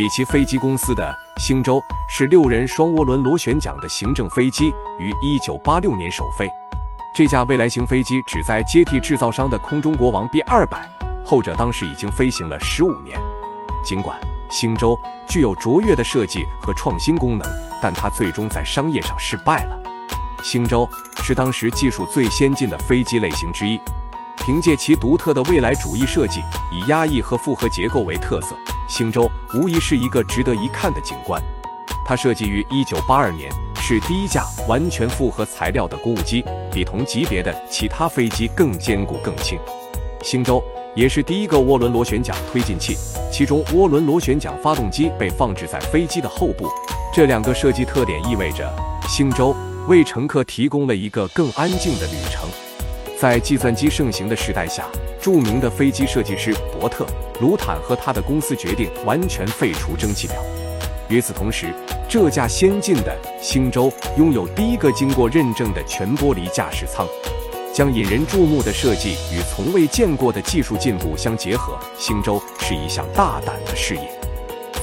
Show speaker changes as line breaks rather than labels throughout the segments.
比奇飞机公司的星舟是六人双涡轮螺旋桨的行政飞机，于一九八六年首飞。这架未来型飞机旨在接替制造商的空中国王 B 二百，后者当时已经飞行了十五年。尽管星舟具有卓越的设计和创新功能，但它最终在商业上失败了。星舟是当时技术最先进的飞机类型之一，凭借其独特的未来主义设计，以压抑和复合结构为特色。星舟无疑是一个值得一看的景观。它设计于1982年，是第一架完全复合材料的公务机，比同级别的其他飞机更坚固、更轻。星舟也是第一个涡轮螺旋桨推进器，其中涡轮螺旋桨发动机被放置在飞机的后部。这两个设计特点意味着星舟为乘客提供了一个更安静的旅程。在计算机盛行的时代下，著名的飞机设计师伯特。卢坦和他的公司决定完全废除蒸汽表。与此同时，这架先进的星舟拥有第一个经过认证的全玻璃驾驶舱，将引人注目的设计与从未见过的技术进步相结合。星舟是一项大胆的事业。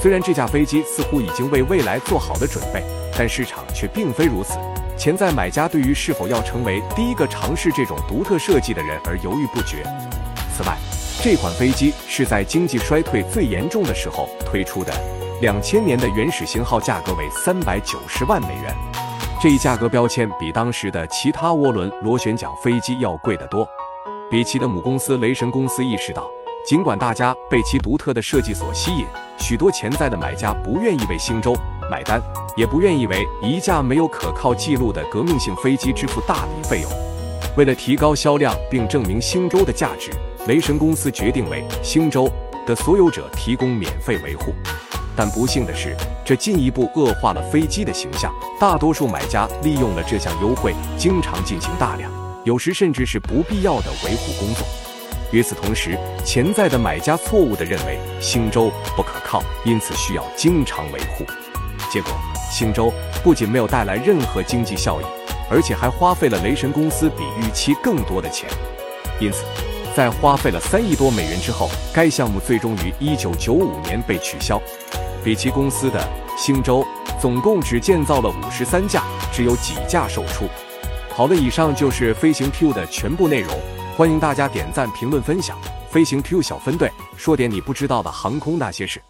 虽然这架飞机似乎已经为未来做好了准备，但市场却并非如此。潜在买家对于是否要成为第一个尝试这种独特设计的人而犹豫不决。此外，这款飞机是在经济衰退最严重的时候推出的，两千年的原始型号价格为三百九十万美元，这一价格标签比当时的其他涡轮螺旋桨飞机要贵得多。比奇的母公司雷神公司意识到，尽管大家被其独特的设计所吸引，许多潜在的买家不愿意为星舟买单，也不愿意为一架没有可靠记录的革命性飞机支付大笔费用。为了提高销量并证明星舟的价值。雷神公司决定为星舟的所有者提供免费维护，但不幸的是，这进一步恶化了飞机的形象。大多数买家利用了这项优惠，经常进行大量，有时甚至是不必要的维护工作。与此同时，潜在的买家错误地认为星舟不可靠，因此需要经常维护。结果，星舟不仅没有带来任何经济效益，而且还花费了雷神公司比预期更多的钱。因此。在花费了三亿多美元之后，该项目最终于一九九五年被取消。比奇公司的星舟总共只建造了五十三架，只有几架售出。好了，以上就是飞行 Q 的全部内容，欢迎大家点赞、评论、分享。飞行 Q 小分队说点你不知道的航空那些事。